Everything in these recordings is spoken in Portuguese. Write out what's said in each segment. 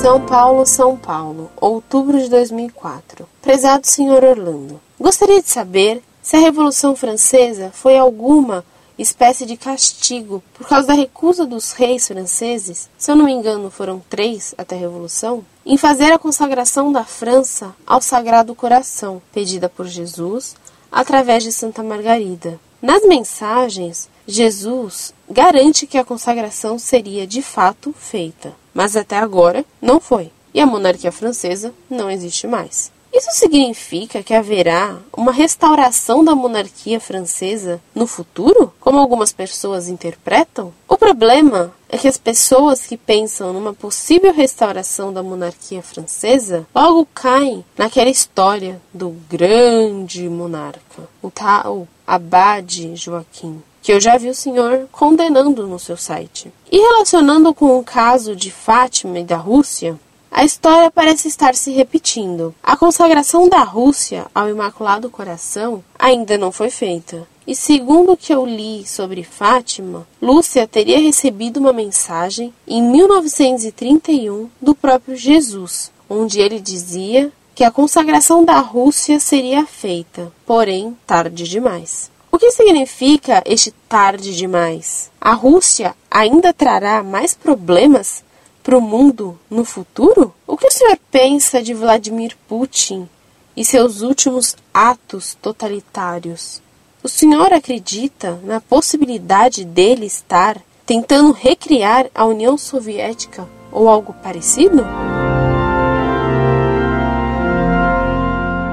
São Paulo, São Paulo, outubro de 2004. Prezado Senhor Orlando, gostaria de saber se a Revolução Francesa foi alguma espécie de castigo por causa da recusa dos reis franceses, se eu não me engano foram três até a Revolução, em fazer a consagração da França ao Sagrado Coração, pedida por Jesus através de Santa Margarida. Nas mensagens, Jesus garante que a consagração seria de fato feita, mas até agora não foi, e a monarquia francesa não existe mais. Isso significa que haverá uma restauração da monarquia francesa no futuro, como algumas pessoas interpretam? O problema é que as pessoas que pensam numa possível restauração da monarquia francesa logo caem naquela história do grande monarca, o tal Abade Joaquim que eu já vi o senhor condenando no seu site. E relacionando com o caso de Fátima e da Rússia, a história parece estar se repetindo. A consagração da Rússia ao Imaculado Coração ainda não foi feita. E segundo o que eu li sobre Fátima, Lúcia teria recebido uma mensagem em 1931 do próprio Jesus, onde ele dizia que a consagração da Rússia seria feita, porém tarde demais. O que significa este tarde demais? A Rússia ainda trará mais problemas para o mundo no futuro? O que o senhor pensa de Vladimir Putin e seus últimos atos totalitários? O senhor acredita na possibilidade dele estar tentando recriar a União Soviética ou algo parecido?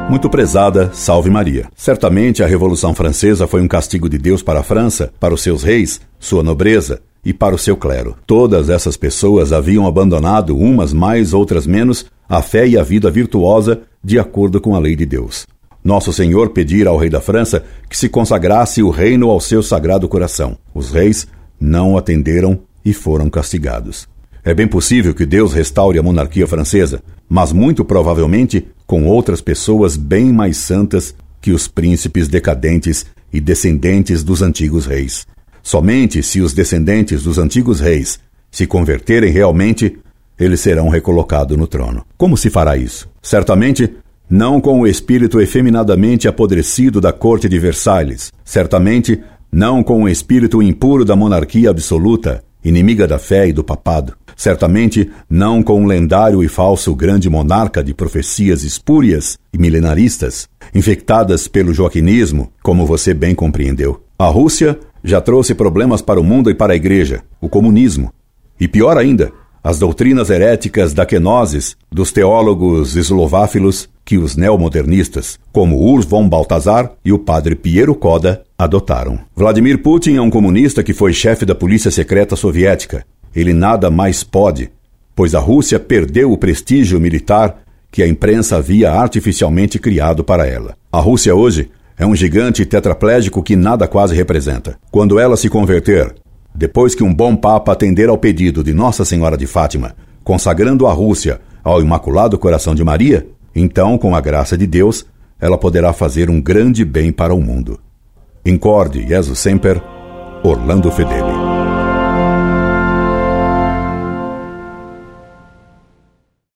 Muito prezada, salve Maria. Certamente a Revolução Francesa foi um castigo de Deus para a França, para os seus reis, sua nobreza e para o seu clero. Todas essas pessoas haviam abandonado, umas mais, outras menos, a fé e a vida virtuosa de acordo com a lei de Deus. Nosso Senhor pedira ao rei da França que se consagrasse o reino ao seu sagrado coração. Os reis não atenderam e foram castigados. É bem possível que Deus restaure a monarquia francesa, mas muito provavelmente com outras pessoas bem mais santas que os príncipes decadentes e descendentes dos antigos reis. Somente se os descendentes dos antigos reis se converterem realmente, eles serão recolocados no trono. Como se fará isso? Certamente não com o espírito efeminadamente apodrecido da corte de Versalhes, certamente não com o espírito impuro da monarquia absoluta, inimiga da fé e do papado, certamente não com um lendário e falso grande monarca de profecias espúrias e milenaristas, infectadas pelo joaquinismo, como você bem compreendeu. A Rússia já trouxe problemas para o mundo e para a igreja, o comunismo. E pior ainda, as doutrinas heréticas da kenosis dos teólogos eslováfilos que os neomodernistas, como Urs von Baltazar e o padre Piero Koda, adotaram. Vladimir Putin é um comunista que foi chefe da polícia secreta soviética. Ele nada mais pode, pois a Rússia perdeu o prestígio militar que a imprensa havia artificialmente criado para ela. A Rússia hoje é um gigante tetraplégico que nada quase representa. Quando ela se converter, depois que um bom Papa atender ao pedido de Nossa Senhora de Fátima, consagrando a Rússia ao Imaculado Coração de Maria, então, com a graça de Deus, ela poderá fazer um grande bem para o mundo. Incorde Jesus Semper, Orlando Fedeli.